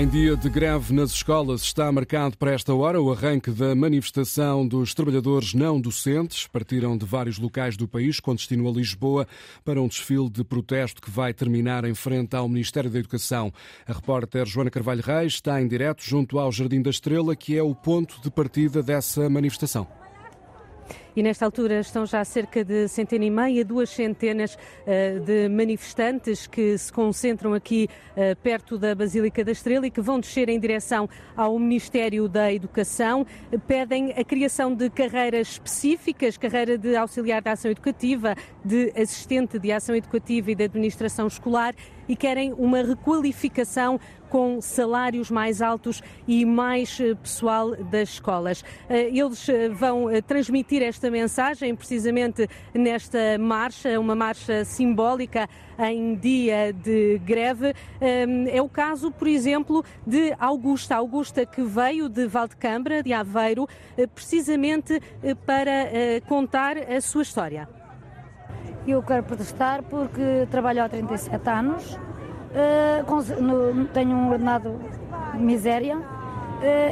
Em dia de greve nas escolas está marcado para esta hora o arranque da manifestação dos trabalhadores não docentes. Partiram de vários locais do país com destino a Lisboa para um desfile de protesto que vai terminar em frente ao Ministério da Educação. A repórter Joana Carvalho Reis está em direto junto ao Jardim da Estrela, que é o ponto de partida dessa manifestação e nesta altura estão já cerca de centena e meia, duas centenas uh, de manifestantes que se concentram aqui uh, perto da Basílica da Estrela e que vão descer em direção ao Ministério da Educação. Pedem a criação de carreiras específicas, carreira de auxiliar de ação educativa, de assistente de ação educativa e de administração escolar e querem uma requalificação com salários mais altos e mais eh, pessoal das escolas. Eles vão transmitir esta mensagem precisamente nesta marcha, uma marcha simbólica em dia de greve. Hum, é o caso, por exemplo, de Augusta. Augusta que veio de Valdecambra, de Aveiro, eh, precisamente eh, para eh, contar a sua história. Eu quero protestar porque trabalho há 37 anos, tenho um ordenado de miséria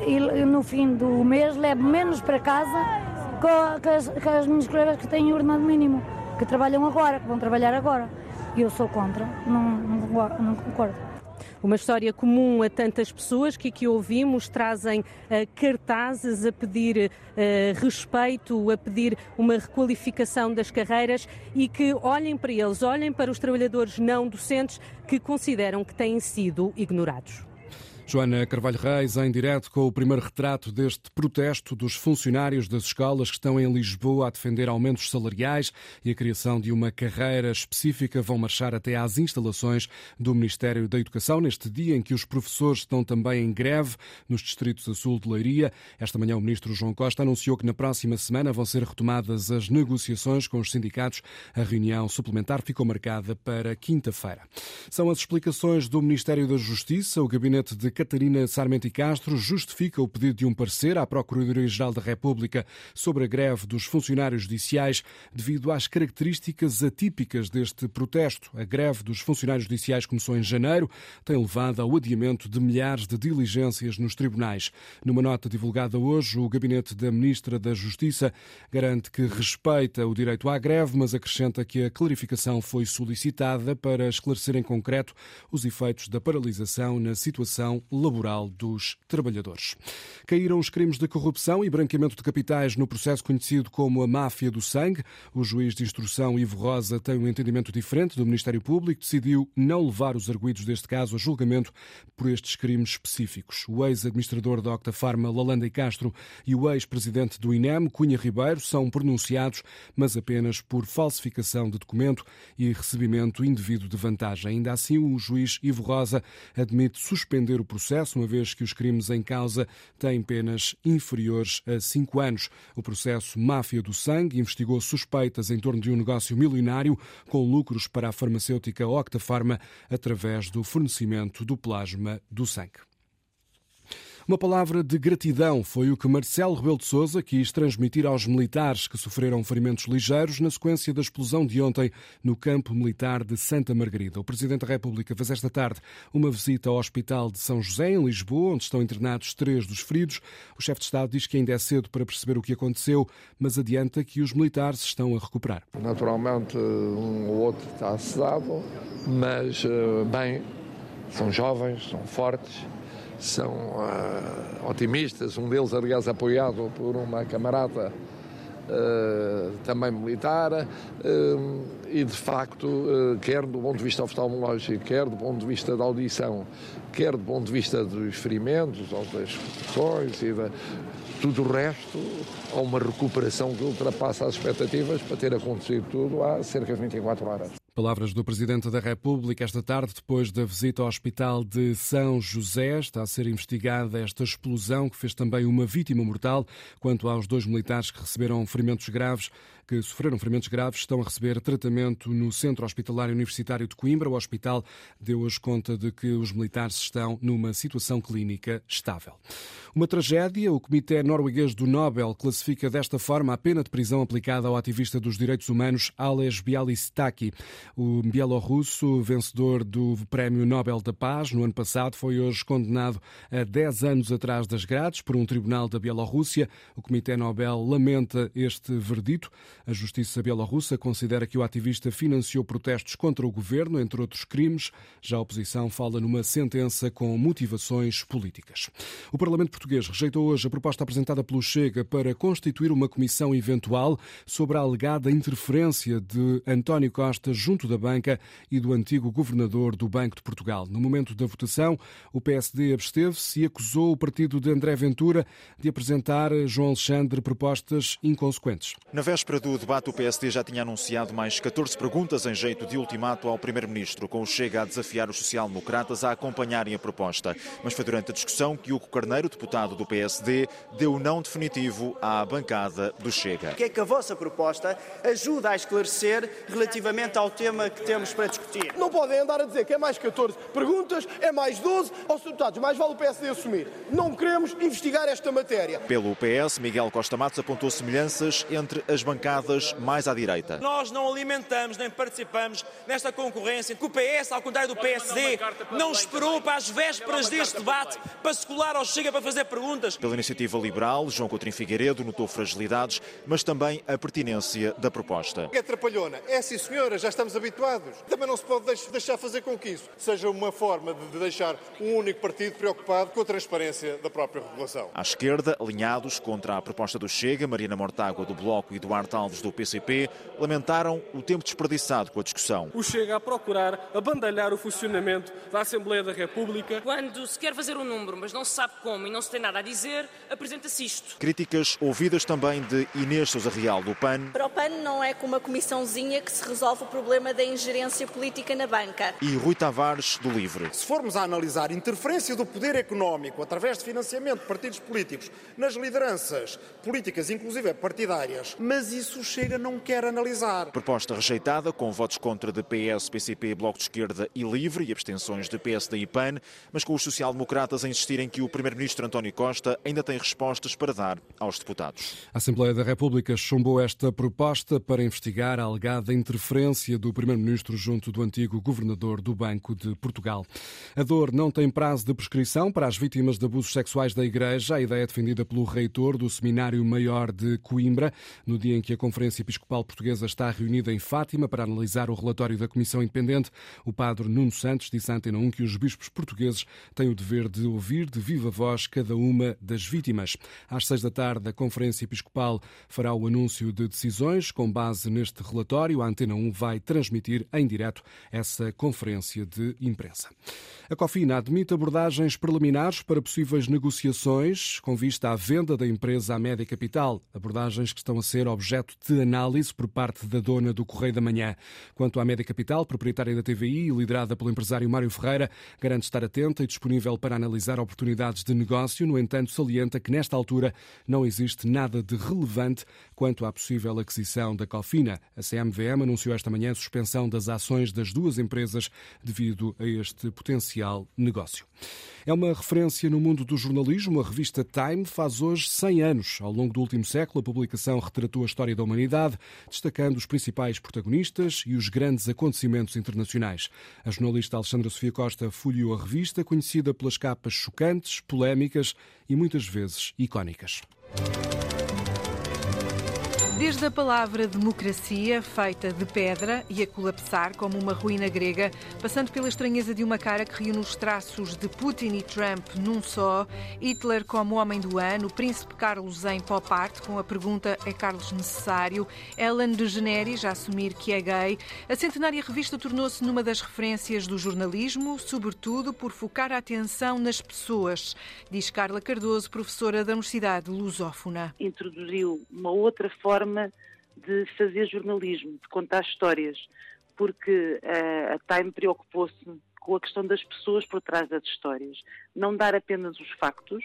e no fim do mês levo menos para casa com, com, as, com as minhas colegas que têm ordenado mínimo, que trabalham agora, que vão trabalhar agora. E eu sou contra, não, não, não concordo. Uma história comum a tantas pessoas que aqui ouvimos trazem uh, cartazes a pedir uh, respeito, a pedir uma requalificação das carreiras e que olhem para eles, olhem para os trabalhadores não docentes que consideram que têm sido ignorados. Joana Carvalho Reis, em direto com o primeiro retrato deste protesto dos funcionários das escolas que estão em Lisboa a defender aumentos salariais e a criação de uma carreira específica, vão marchar até às instalações do Ministério da Educação, neste dia em que os professores estão também em greve nos distritos a sul de Leiria. Esta manhã o ministro João Costa anunciou que na próxima semana vão ser retomadas as negociações com os sindicatos. A reunião suplementar ficou marcada para quinta-feira. São as explicações do Ministério da Justiça. O gabinete de Catarina Sarmento e Castro justifica o pedido de um parecer à Procuradoria-Geral da República sobre a greve dos funcionários judiciais devido às características atípicas deste protesto. A greve dos funcionários judiciais começou em janeiro, tem levado ao adiamento de milhares de diligências nos tribunais. Numa nota divulgada hoje, o gabinete da Ministra da Justiça garante que respeita o direito à greve, mas acrescenta que a clarificação foi solicitada para esclarecer em concreto os efeitos da paralisação na situação laboral dos trabalhadores. Caíram os crimes de corrupção e branqueamento de capitais no processo conhecido como a máfia do sangue. O juiz de instrução Ivo Rosa tem um entendimento diferente do Ministério Público, decidiu não levar os arguídos deste caso a julgamento por estes crimes específicos. O ex-administrador da Octafarma, Lalanda e Castro, e o ex-presidente do INEM, Cunha Ribeiro, são pronunciados, mas apenas por falsificação de documento e recebimento indevido de vantagem. Ainda assim, o juiz Ivo Rosa admite suspender o processo processo, uma vez que os crimes em causa têm penas inferiores a cinco anos. O processo Máfia do Sangue investigou suspeitas em torno de um negócio milionário com lucros para a farmacêutica Octafarma através do fornecimento do plasma do sangue. Uma palavra de gratidão foi o que Marcelo Rebelo de Sousa quis transmitir aos militares que sofreram ferimentos ligeiros na sequência da explosão de ontem no campo militar de Santa Margarida. O Presidente da República fez esta tarde uma visita ao Hospital de São José, em Lisboa, onde estão internados três dos feridos. O chefe de Estado diz que ainda é cedo para perceber o que aconteceu, mas adianta que os militares estão a recuperar. Naturalmente, um ou outro está sedado, mas eh, bem, são jovens, são fortes são uh, otimistas, um deles, aliás, apoiado por uma camarada uh, também militar, uh, e de facto, quer do ponto de vista oftalmológico, quer do ponto de vista da audição, quer do ponto de vista dos ferimentos ou das expressões e da, tudo o resto, há uma recuperação que ultrapassa as expectativas para ter acontecido tudo há cerca de 24 horas. Palavras do Presidente da República esta tarde, depois da visita ao Hospital de São José. Está a ser investigada esta explosão que fez também uma vítima mortal. Quanto aos dois militares que receberam ferimentos graves, que sofreram ferimentos graves estão a receber tratamento no Centro Hospitalar Universitário de Coimbra. O hospital deu hoje conta de que os militares estão numa situação clínica estável. Uma tragédia. O Comitê Norueguês do Nobel classifica desta forma a pena de prisão aplicada ao ativista dos direitos humanos Ales Bialystaki. O bielorrusso, vencedor do Prémio Nobel da Paz no ano passado, foi hoje condenado a 10 anos atrás das grades por um tribunal da Bielorrússia. O Comitê Nobel lamenta este verdito. A justiça bielorrussa considera que o ativista financiou protestos contra o governo, entre outros crimes. Já a oposição fala numa sentença com motivações políticas. O Parlamento Português rejeitou hoje a proposta apresentada pelo Chega para constituir uma comissão eventual sobre a alegada interferência de António Costa junto da banca e do antigo governador do Banco de Portugal. No momento da votação, o PSD absteve-se e acusou o partido de André Ventura de apresentar João Alexandre propostas inconsequentes. Na véspera do debate, o PSD já tinha anunciado mais 14 perguntas em jeito de ultimato ao Primeiro-Ministro, com o Chega a desafiar os social-democratas a acompanharem a proposta. Mas foi durante a discussão que Hugo Carneiro, deputado do PSD, deu não definitivo à bancada do Chega. O que é que a vossa proposta ajuda a esclarecer relativamente ao tema que temos para discutir? Não podem andar a dizer que é mais 14 perguntas, é mais 12, aos deputados, mais vale o PSD assumir. Não queremos investigar esta matéria. Pelo PS, Miguel Costa Matos apontou semelhanças entre as bancadas mais à direita. Nós não alimentamos nem participamos nesta concorrência que o PS, ao contrário do PSD, não esperou para as vésperas deste debate para se colar ao Chega para fazer perguntas. Pela iniciativa liberal, João Coutinho Figueiredo notou fragilidades, mas também a pertinência da proposta. É atrapalhona. É sim, senhora, já estamos habituados. Também não se pode deixar fazer com que isso seja uma forma de deixar um único partido preocupado com a transparência da própria regulação. À esquerda, alinhados contra a proposta do Chega, Marina Mortágua do Bloco e Duarte Alves do PCP, lamentaram o tempo desperdiçado com a discussão. O Chega a procurar abandalhar o funcionamento da Assembleia da República. Quando se quer fazer um número, mas não se sabe como e não se tem nada a dizer, apresenta-se isto. Críticas ouvidas também de Inês Sousa Real do PAN. Para o PAN não é com uma comissãozinha que se resolve o problema da ingerência política na banca. E Rui Tavares do Livre. Se formos a analisar interferência do poder económico através de financiamento de partidos políticos nas lideranças políticas, inclusive partidárias, mas isso chega não quer analisar. Proposta rejeitada com votos contra de PS, PCP, Bloco de Esquerda e Livre e abstenções de PSD e PAN, mas com os social-democratas a insistirem que o primeiro-ministro António Costa ainda tem respostas para dar aos deputados. A Assembleia da República chumbou esta proposta para investigar a alegada interferência do primeiro-ministro junto do antigo governador do Banco de Portugal. A dor não tem prazo de prescrição para as vítimas de abusos sexuais da Igreja. A ideia é defendida pelo reitor do Seminário Maior de Coimbra, no dia em que a Conferência Episcopal Portuguesa está reunida em Fátima para analisar o relatório da Comissão Independente. O padre Nuno Santos disse à Antena 1 que os bispos portugueses têm o dever de ouvir de viva voz cada uma das vítimas. Às seis da tarde, a Conferência Episcopal fará o anúncio de decisões com base neste relatório. A Antena 1 vai transmitir em direto essa conferência de imprensa. A Cofina admite abordagens preliminares para possíveis negociações com vista à venda da empresa à Média Capital, abordagens que estão a ser objeto de análise por parte da dona do Correio da Manhã. Quanto à Média Capital, proprietária da TVI e liderada pelo empresário Mário Ferreira, garante estar atenta e disponível para analisar oportunidades de negócio, no entanto, salienta que nesta altura não existe nada de relevante quanto à possível aquisição da Cofina. A CMVM anunciou esta manhã suspensão das ações das duas empresas devido a este potencial negócio. É uma referência no mundo do jornalismo. A revista Time faz hoje 100 anos. Ao longo do último século, a publicação retratou a história da humanidade, destacando os principais protagonistas e os grandes acontecimentos internacionais. A jornalista Alexandra Sofia Costa folheou a revista, conhecida pelas capas chocantes, polémicas e muitas vezes icónicas. Desde a palavra democracia, feita de pedra e a colapsar como uma ruína grega, passando pela estranheza de uma cara que reúne os traços de Putin e Trump num só, Hitler como homem do ano, Príncipe Carlos em pop art com a pergunta é Carlos necessário, Ellen DeGeneres a assumir que é gay, a centenária revista tornou-se numa das referências do jornalismo, sobretudo por focar a atenção nas pessoas, diz Carla Cardoso, professora da Universidade Lusófona. Introduziu uma outra forma de fazer jornalismo, de contar histórias, porque a, a Time preocupou-se com a questão das pessoas por trás das histórias. Não dar apenas os factos,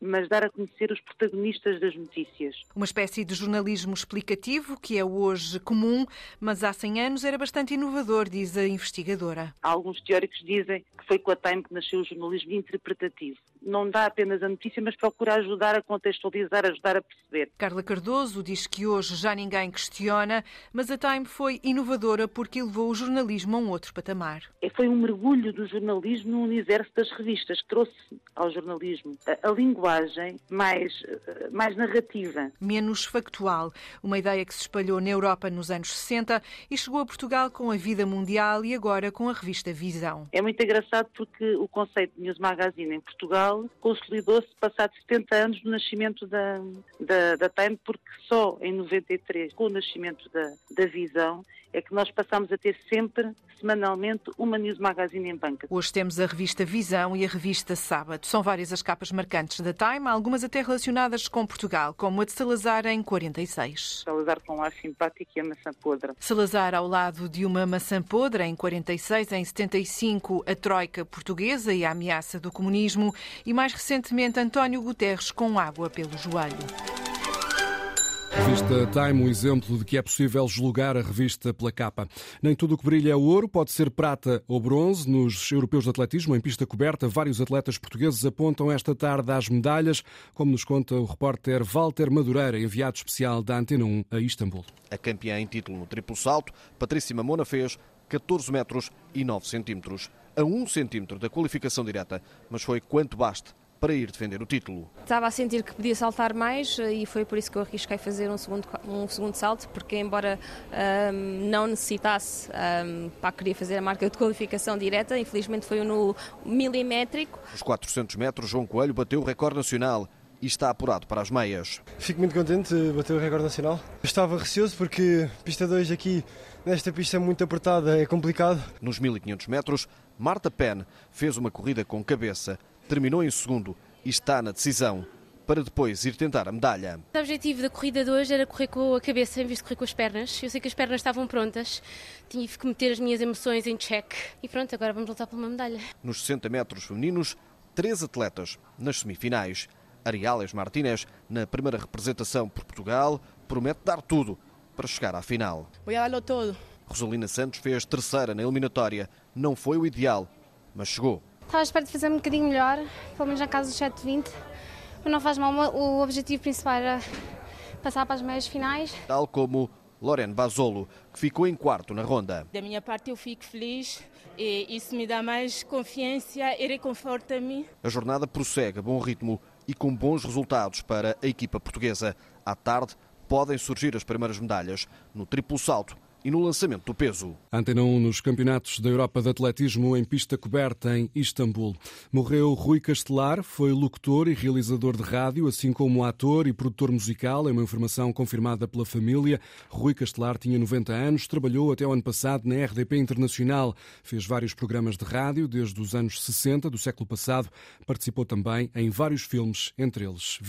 mas dar a conhecer os protagonistas das notícias. Uma espécie de jornalismo explicativo que é hoje comum, mas há 100 anos era bastante inovador, diz a investigadora. Alguns teóricos dizem que foi com a Time que nasceu o jornalismo interpretativo. Não dá apenas a notícia, mas procura ajudar a contextualizar, ajudar a perceber. Carla Cardoso diz que hoje já ninguém questiona, mas a Time foi inovadora porque levou o jornalismo a um outro patamar. É, foi um mergulho do jornalismo no universo das revistas, trouxe ao jornalismo a, a linguagem mais, eh, mais narrativa. Menos factual. Uma ideia que se espalhou na Europa nos anos 60 e chegou a Portugal com a Vida Mundial e agora com a revista Visão. É muito engraçado porque o conceito de News Magazine em Portugal consolidou-se passado 70 anos do nascimento da, da, da Time, porque só em 93, com o nascimento da, da Visão, é que nós passamos a ter sempre, semanalmente, uma News Magazine em banca. Hoje temos a revista Visão e a revista Sábado. São várias as capas marcantes da Time, algumas até relacionadas com Portugal, como a de Salazar em 46. Salazar com um ar simpático e a maçã podre. Salazar ao lado de uma maçã podre em 46, em 75 a Troika portuguesa e a ameaça do comunismo e mais recentemente António Guterres com água pelo joelho. Revista Time, um exemplo de que é possível julgar a revista pela capa. Nem tudo o que brilha é ouro, pode ser prata ou bronze. Nos europeus de atletismo, em pista coberta, vários atletas portugueses apontam esta tarde às medalhas, como nos conta o repórter Walter Madureira, enviado especial da Antena 1 a Istambul. A campeã em título no triplo salto, Patrícia Mamona, fez 14 metros e 9 centímetros, a 1 centímetro da qualificação direta, mas foi quanto baste para ir defender o título. Estava a sentir que podia saltar mais eh, e foi por isso que eu arrisquei fazer um segundo, um segundo salto, porque embora um, não necessitasse, um, pá, queria fazer a marca de qualificação direta, infelizmente foi no milimétrico. Nos 400 metros, João Coelho bateu o recorde nacional e está apurado para as meias. Fico muito contente de bater o recorde nacional. Estava receoso porque pista 2 aqui, nesta pista muito apertada, é complicado. Nos 1500 metros, Marta Penn fez uma corrida com cabeça terminou em segundo e está na decisão para depois ir tentar a medalha. O objetivo da corrida de hoje era correr com a cabeça em vez de correr com as pernas. Eu sei que as pernas estavam prontas, tive que meter as minhas emoções em check e pronto, agora vamos lutar por uma medalha. Nos 60 metros femininos, três atletas nas semifinais. Ariales Martínez, na primeira representação por Portugal, promete dar tudo para chegar à final. Vou todo. Rosalina Santos fez terceira na eliminatória. Não foi o ideal, mas chegou. Estava à espera de fazer um bocadinho melhor, pelo menos na casa dos 720, mas não faz mal. O objetivo principal era passar para as meias finais. Tal como Lorene Basolo, que ficou em quarto na ronda. Da minha parte, eu fico feliz e isso me dá mais confiança e reconforta me A jornada prossegue a bom ritmo e com bons resultados para a equipa portuguesa. À tarde, podem surgir as primeiras medalhas no triplo salto e no lançamento do peso. Antena 1 nos Campeonatos da Europa de Atletismo em pista coberta em Istambul. Morreu Rui Castelar, foi locutor e realizador de rádio, assim como ator e produtor musical. É uma informação confirmada pela família. Rui Castelar tinha 90 anos, trabalhou até o ano passado na RDP Internacional. Fez vários programas de rádio desde os anos 60 do século passado. Participou também em vários filmes, entre eles